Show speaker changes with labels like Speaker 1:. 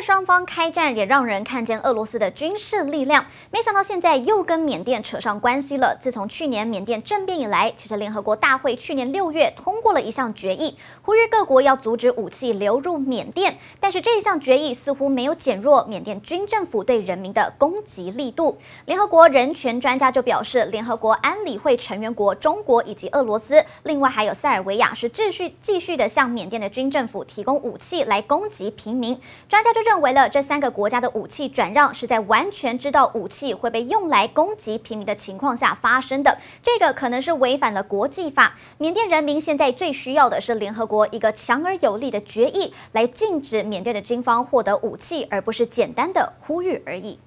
Speaker 1: 双方开战也让人看见俄罗斯的军事力量，没想到现在又跟缅甸扯上关系了。自从去年缅甸政变以来，其实联合国大会去年六月通过了一项决议，呼吁各国要阻止武器流入缅甸。但是这一项决议似乎没有减弱缅甸军政府对人民的攻击力度。联合国人权专家就表示，联合国安理会成员国中国以及俄罗斯，另外还有塞尔维亚，是继续继续的向缅甸的军政府提供武器来攻击平民。专家就认为了这三个国家的武器转让是在完全知道武器会被用来攻击平民的情况下发生的，这个可能是违反了国际法。缅甸人民现在最需要的是联合国一个强而有力的决议来禁止缅甸的军方获得武器，而不是简单的呼吁而已。